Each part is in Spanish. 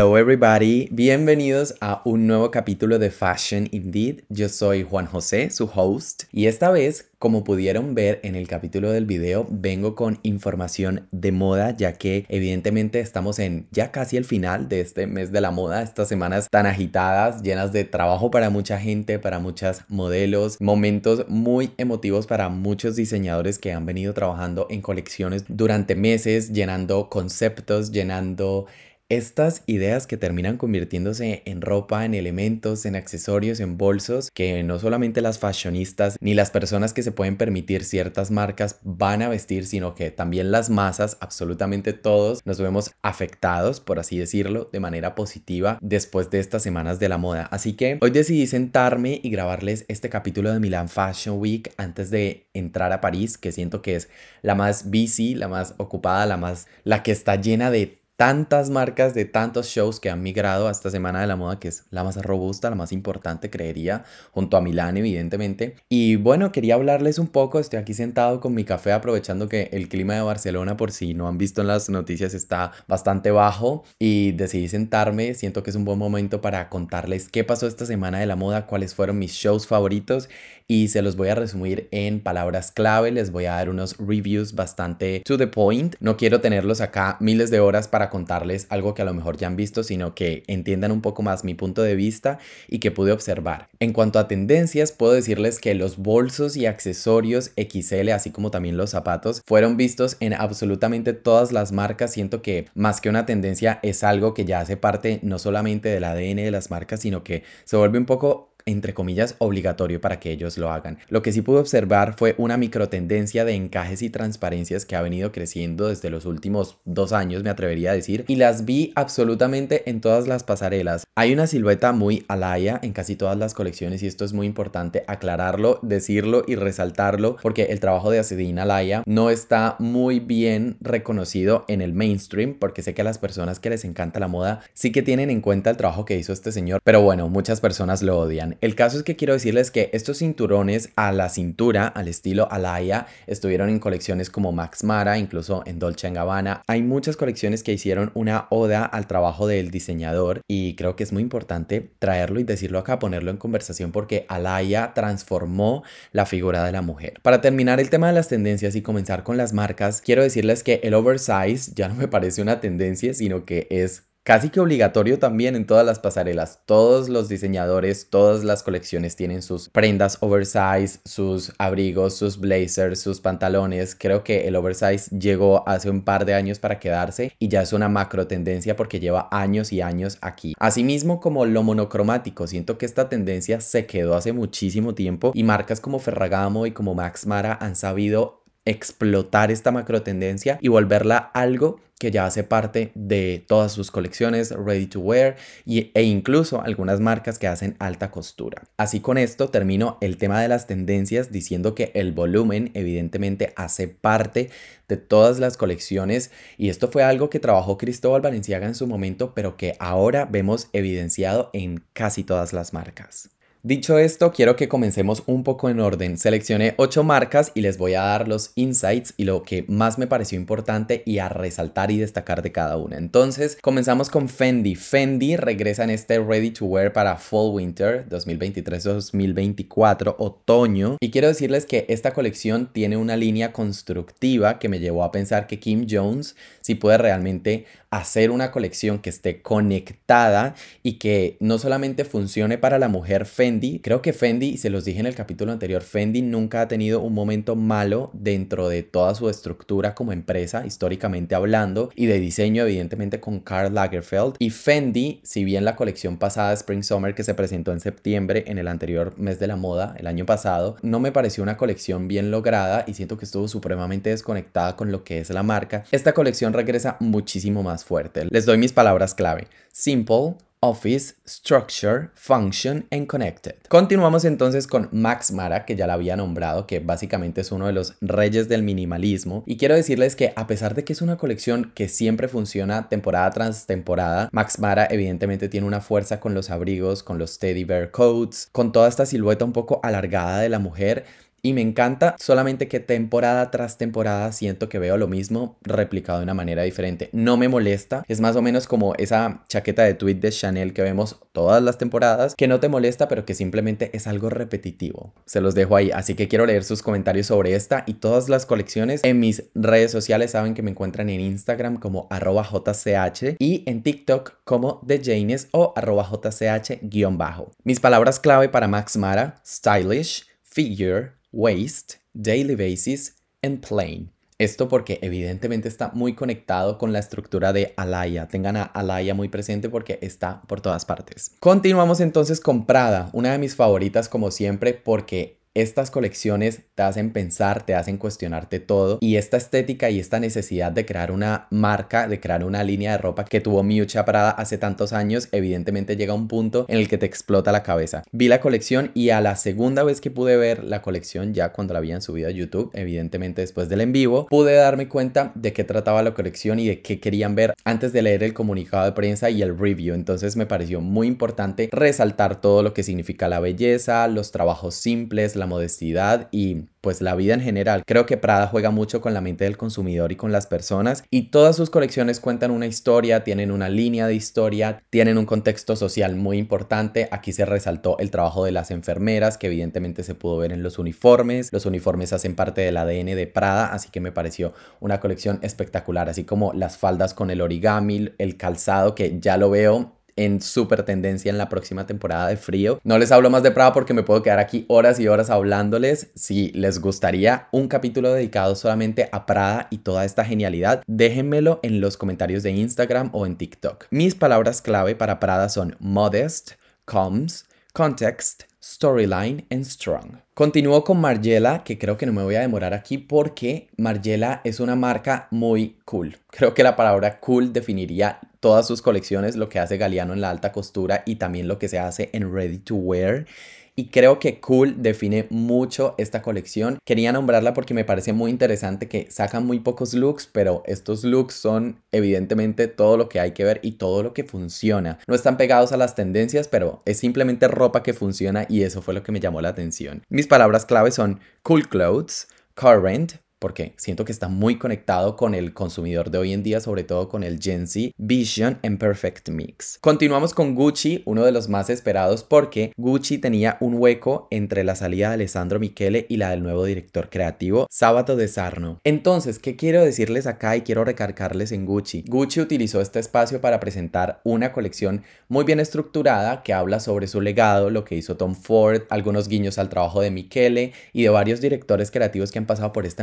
Hello everybody, bienvenidos a un nuevo capítulo de Fashion Indeed. Yo soy Juan José, su host, y esta vez, como pudieron ver en el capítulo del video, vengo con información de moda, ya que evidentemente estamos en ya casi el final de este mes de la moda, estas semanas tan agitadas, llenas de trabajo para mucha gente, para muchas modelos, momentos muy emotivos para muchos diseñadores que han venido trabajando en colecciones durante meses, llenando conceptos, llenando estas ideas que terminan convirtiéndose en ropa, en elementos, en accesorios, en bolsos, que no solamente las fashionistas ni las personas que se pueden permitir ciertas marcas van a vestir, sino que también las masas, absolutamente todos, nos vemos afectados, por así decirlo, de manera positiva después de estas semanas de la moda. Así que hoy decidí sentarme y grabarles este capítulo de Milan Fashion Week antes de entrar a París, que siento que es la más busy, la más ocupada, la más la que está llena de tantas marcas de tantos shows que han migrado a esta semana de la moda, que es la más robusta, la más importante, creería, junto a Milán, evidentemente. Y bueno, quería hablarles un poco, estoy aquí sentado con mi café, aprovechando que el clima de Barcelona, por si no han visto en las noticias, está bastante bajo y decidí sentarme, siento que es un buen momento para contarles qué pasó esta semana de la moda, cuáles fueron mis shows favoritos y se los voy a resumir en palabras clave, les voy a dar unos reviews bastante to the point. No quiero tenerlos acá miles de horas para contarles algo que a lo mejor ya han visto, sino que entiendan un poco más mi punto de vista y que pude observar. En cuanto a tendencias, puedo decirles que los bolsos y accesorios XL, así como también los zapatos, fueron vistos en absolutamente todas las marcas. Siento que más que una tendencia es algo que ya hace parte no solamente del ADN de las marcas, sino que se vuelve un poco entre comillas, obligatorio para que ellos lo hagan. Lo que sí pude observar fue una microtendencia de encajes y transparencias que ha venido creciendo desde los últimos dos años, me atrevería a decir, y las vi absolutamente en todas las pasarelas. Hay una silueta muy alaya en casi todas las colecciones y esto es muy importante aclararlo, decirlo y resaltarlo porque el trabajo de Asedina Alaya no está muy bien reconocido en el mainstream porque sé que a las personas que les encanta la moda sí que tienen en cuenta el trabajo que hizo este señor, pero bueno, muchas personas lo odian. El caso es que quiero decirles que estos cinturones a la cintura, al estilo Alaya, estuvieron en colecciones como Max Mara, incluso en Dolce Gabbana. Hay muchas colecciones que hicieron una oda al trabajo del diseñador y creo que es muy importante traerlo y decirlo acá, ponerlo en conversación porque Alaya transformó la figura de la mujer. Para terminar el tema de las tendencias y comenzar con las marcas, quiero decirles que el oversize ya no me parece una tendencia, sino que es casi que obligatorio también en todas las pasarelas. Todos los diseñadores, todas las colecciones tienen sus prendas oversize, sus abrigos, sus blazers, sus pantalones. Creo que el oversize llegó hace un par de años para quedarse y ya es una macro tendencia porque lleva años y años aquí. Asimismo como lo monocromático, siento que esta tendencia se quedó hace muchísimo tiempo y marcas como Ferragamo y como Max Mara han sabido explotar esta macro tendencia y volverla algo que ya hace parte de todas sus colecciones ready to wear y, e incluso algunas marcas que hacen alta costura. Así con esto termino el tema de las tendencias diciendo que el volumen evidentemente hace parte de todas las colecciones y esto fue algo que trabajó Cristóbal Valenciaga en su momento pero que ahora vemos evidenciado en casi todas las marcas. Dicho esto, quiero que comencemos un poco en orden. Seleccioné 8 marcas y les voy a dar los insights y lo que más me pareció importante y a resaltar y destacar de cada una. Entonces, comenzamos con Fendi. Fendi regresa en este Ready to Wear para Fall Winter 2023-2024, otoño. Y quiero decirles que esta colección tiene una línea constructiva que me llevó a pensar que Kim Jones sí puede realmente hacer una colección que esté conectada y que no solamente funcione para la mujer Fendi, creo que Fendi, se los dije en el capítulo anterior, Fendi nunca ha tenido un momento malo dentro de toda su estructura como empresa, históricamente hablando, y de diseño evidentemente con Karl Lagerfeld. Y Fendi, si bien la colección pasada Spring Summer que se presentó en septiembre en el anterior mes de la moda, el año pasado, no me pareció una colección bien lograda y siento que estuvo supremamente desconectada con lo que es la marca. Esta colección regresa muchísimo más fuerte. Les doy mis palabras clave. Simple, Office, Structure, Function and Connected. Continuamos entonces con Max Mara, que ya la había nombrado, que básicamente es uno de los reyes del minimalismo. Y quiero decirles que a pesar de que es una colección que siempre funciona temporada tras temporada, Max Mara evidentemente tiene una fuerza con los abrigos, con los teddy bear coats, con toda esta silueta un poco alargada de la mujer y me encanta, solamente que temporada tras temporada siento que veo lo mismo replicado de una manera diferente. No me molesta, es más o menos como esa chaqueta de tweet de Chanel que vemos todas las temporadas, que no te molesta, pero que simplemente es algo repetitivo. Se los dejo ahí, así que quiero leer sus comentarios sobre esta y todas las colecciones en mis redes sociales. Saben que me encuentran en Instagram como arroba jch y en TikTok como TheJanes o arroba jch-bajo. Mis palabras clave para Max Mara, stylish, figure, waist, daily basis and plain. Esto porque evidentemente está muy conectado con la estructura de Alaya. Tengan a Alaya muy presente porque está por todas partes. Continuamos entonces con Prada, una de mis favoritas como siempre porque estas colecciones te hacen pensar, te hacen cuestionarte todo y esta estética y esta necesidad de crear una marca, de crear una línea de ropa que tuvo Miuccia Prada hace tantos años, evidentemente llega a un punto en el que te explota la cabeza. Vi la colección y a la segunda vez que pude ver la colección, ya cuando la habían subido a YouTube, evidentemente después del en vivo, pude darme cuenta de qué trataba la colección y de qué querían ver antes de leer el comunicado de prensa y el review. Entonces me pareció muy importante resaltar todo lo que significa la belleza, los trabajos simples, la modestidad y pues la vida en general. Creo que Prada juega mucho con la mente del consumidor y con las personas y todas sus colecciones cuentan una historia, tienen una línea de historia, tienen un contexto social muy importante. Aquí se resaltó el trabajo de las enfermeras que evidentemente se pudo ver en los uniformes. Los uniformes hacen parte del ADN de Prada, así que me pareció una colección espectacular, así como las faldas con el origami, el calzado que ya lo veo en súper tendencia en la próxima temporada de frío. No les hablo más de Prada porque me puedo quedar aquí horas y horas hablándoles. Si les gustaría un capítulo dedicado solamente a Prada y toda esta genialidad, déjenmelo en los comentarios de Instagram o en TikTok. Mis palabras clave para Prada son modest, comes, context, storyline and strong. Continúo con Margiela, que creo que no me voy a demorar aquí porque Margiela es una marca muy cool. Creo que la palabra cool definiría todas sus colecciones, lo que hace Galeano en la alta costura y también lo que se hace en ready to wear. Y creo que Cool define mucho esta colección. Quería nombrarla porque me parece muy interesante que sacan muy pocos looks, pero estos looks son evidentemente todo lo que hay que ver y todo lo que funciona. No están pegados a las tendencias, pero es simplemente ropa que funciona y eso fue lo que me llamó la atención. Mis palabras clave son cool clothes, current, porque siento que está muy conectado con el consumidor de hoy en día, sobre todo con el Gen Z, Vision and Perfect Mix. Continuamos con Gucci, uno de los más esperados porque Gucci tenía un hueco entre la salida de Alessandro Michele y la del nuevo director creativo, Sábato de Sarno. Entonces, ¿qué quiero decirles acá y quiero recargarles en Gucci? Gucci utilizó este espacio para presentar una colección muy bien estructurada que habla sobre su legado, lo que hizo Tom Ford, algunos guiños al trabajo de Michele y de varios directores creativos que han pasado por esta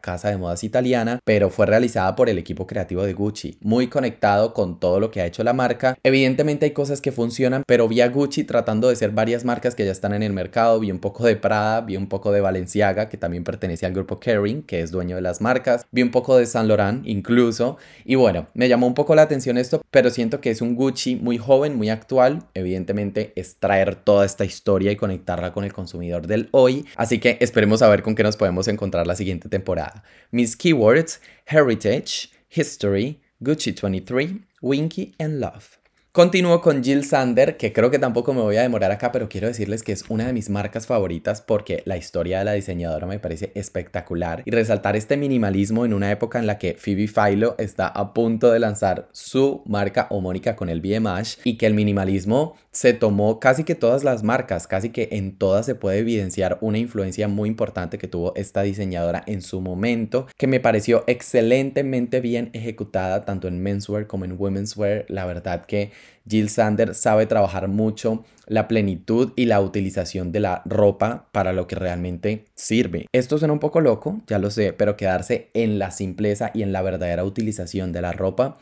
casa de modas italiana, pero fue realizada por el equipo creativo de Gucci, muy conectado con todo lo que ha hecho la marca. Evidentemente hay cosas que funcionan, pero vi a Gucci tratando de ser varias marcas que ya están en el mercado, vi un poco de Prada, vi un poco de Balenciaga, que también pertenece al grupo Kering, que es dueño de las marcas, vi un poco de Saint Laurent incluso, y bueno, me llamó un poco la atención esto, pero siento que es un Gucci muy joven, muy actual, evidentemente es traer toda esta historia y conectarla con el consumidor del hoy, así que esperemos a ver con qué nos podemos encontrar la siguiente temporada. Mis keywords, heritage, history, Gucci 23, Winky and Love. Continúo con Jill Sander, que creo que tampoco me voy a demorar acá, pero quiero decirles que es una de mis marcas favoritas porque la historia de la diseñadora me parece espectacular y resaltar este minimalismo en una época en la que Phoebe Philo está a punto de lanzar su marca homónica con el BMH y que el minimalismo se tomó casi que todas las marcas, casi que en todas se puede evidenciar una influencia muy importante que tuvo esta diseñadora en su momento, que me pareció excelentemente bien ejecutada tanto en menswear como en womenswear. La verdad que Jill Sander sabe trabajar mucho la plenitud y la utilización de la ropa para lo que realmente sirve. Esto suena un poco loco, ya lo sé, pero quedarse en la simpleza y en la verdadera utilización de la ropa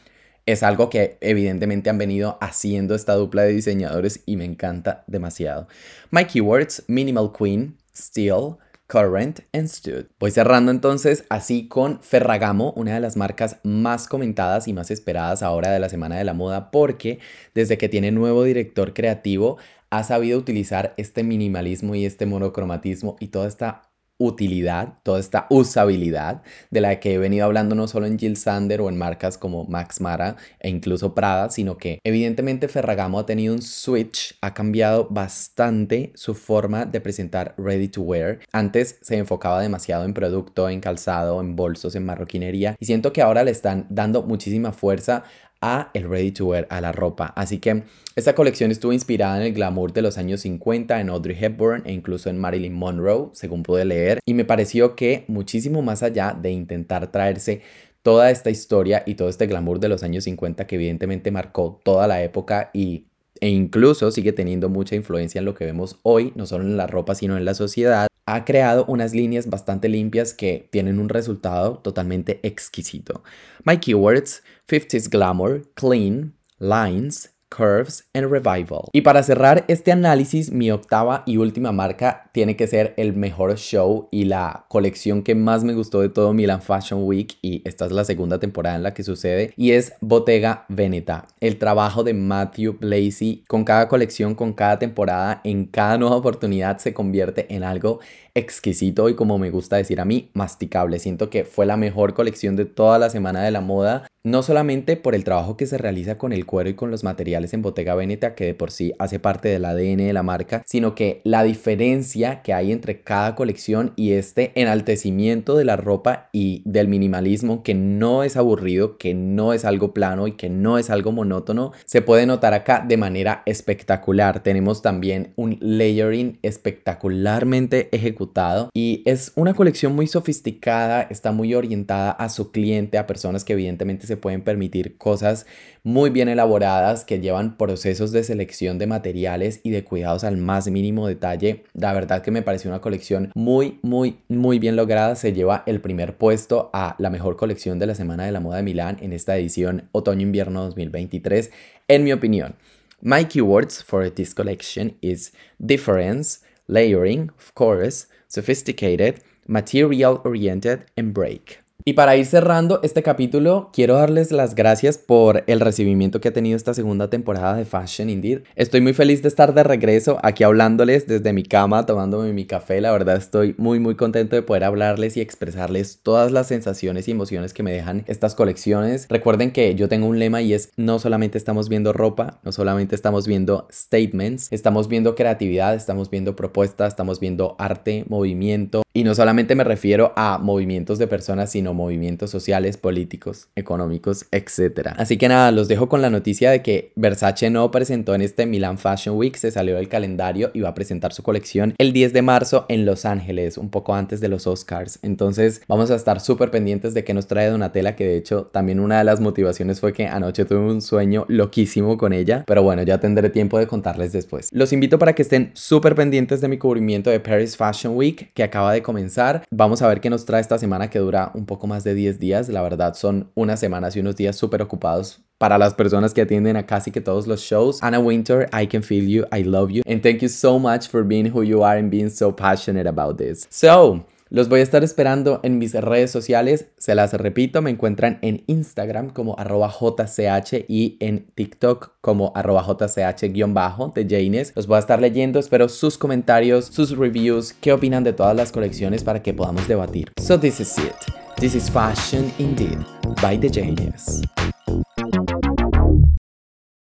es algo que evidentemente han venido haciendo esta dupla de diseñadores y me encanta demasiado. My keywords, Minimal Queen, Steel, Current and Stood. Voy cerrando entonces así con Ferragamo, una de las marcas más comentadas y más esperadas ahora de la Semana de la Moda porque desde que tiene nuevo director creativo ha sabido utilizar este minimalismo y este monocromatismo y toda esta utilidad, toda esta usabilidad de la que he venido hablando no solo en Jill Sander o en marcas como Max Mara e incluso Prada, sino que evidentemente Ferragamo ha tenido un switch, ha cambiado bastante su forma de presentar ready to wear. Antes se enfocaba demasiado en producto, en calzado, en bolsos, en marroquinería y siento que ahora le están dando muchísima fuerza a el ready to wear, a la ropa. Así que esta colección estuvo inspirada en el glamour de los años 50, en Audrey Hepburn e incluso en Marilyn Monroe, según pude leer, y me pareció que muchísimo más allá de intentar traerse toda esta historia y todo este glamour de los años 50 que evidentemente marcó toda la época y e incluso sigue teniendo mucha influencia en lo que vemos hoy, no solo en la ropa, sino en la sociedad, ha creado unas líneas bastante limpias que tienen un resultado totalmente exquisito. My keywords, 50s glamour, clean, lines, Curves and Revival. Y para cerrar este análisis, mi octava y última marca tiene que ser el mejor show y la colección que más me gustó de todo Milan Fashion Week y esta es la segunda temporada en la que sucede y es Bottega Veneta. El trabajo de Matthew Blazy con cada colección, con cada temporada, en cada nueva oportunidad se convierte en algo exquisito y como me gusta decir a mí, masticable. Siento que fue la mejor colección de toda la semana de la moda, no solamente por el trabajo que se realiza con el cuero y con los materiales en Bottega Veneta, que de por sí hace parte del ADN de la marca, sino que la diferencia que hay entre cada colección y este enaltecimiento de la ropa y del minimalismo, que no es aburrido, que no es algo plano y que no es algo monótono, se puede notar acá de manera espectacular. Tenemos también un layering espectacularmente ejecutado y es una colección muy sofisticada, está muy orientada a su cliente, a personas que evidentemente se pueden permitir cosas muy bien elaboradas, que llevan procesos de selección de materiales y de cuidados al más mínimo detalle. La verdad que me pareció una colección muy, muy, muy bien lograda. Se lleva el primer puesto a la mejor colección de la Semana de la Moda de Milán en esta edición otoño-invierno 2023, en mi opinión. My keywords for this collection is difference, layering, of course, sophisticated, material oriented, and break. Y para ir cerrando este capítulo, quiero darles las gracias por el recibimiento que ha tenido esta segunda temporada de Fashion Indeed. Estoy muy feliz de estar de regreso aquí hablándoles desde mi cama, tomándome mi café. La verdad estoy muy muy contento de poder hablarles y expresarles todas las sensaciones y emociones que me dejan estas colecciones. Recuerden que yo tengo un lema y es no solamente estamos viendo ropa, no solamente estamos viendo statements, estamos viendo creatividad, estamos viendo propuestas, estamos viendo arte, movimiento. Y no solamente me refiero a movimientos de personas, sino movimientos sociales, políticos, económicos, etc. Así que nada, los dejo con la noticia de que Versace no presentó en este Milan Fashion Week, se salió del calendario y va a presentar su colección el 10 de marzo en Los Ángeles, un poco antes de los Oscars. Entonces vamos a estar súper pendientes de qué nos trae Donatella, que de hecho también una de las motivaciones fue que anoche tuve un sueño loquísimo con ella, pero bueno, ya tendré tiempo de contarles después. Los invito para que estén súper pendientes de mi cubrimiento de Paris Fashion Week que acaba de comenzar. Vamos a ver qué nos trae esta semana que dura un poco más de 10 días. La verdad son unas semanas y unos días súper ocupados para las personas que atienden a casi que todos los shows. Anna Winter, I can feel you, I love you, and thank you so much for being who you are and being so passionate about this. So, los voy a estar esperando en mis redes sociales. Se las repito, me encuentran en Instagram como arroba jch y en TikTok como arroba jch-bajo de Janes. Los voy a estar leyendo. Espero sus comentarios, sus reviews, qué opinan de todas las colecciones para que podamos debatir. So this is it. This is Fashion Indeed by The Genius.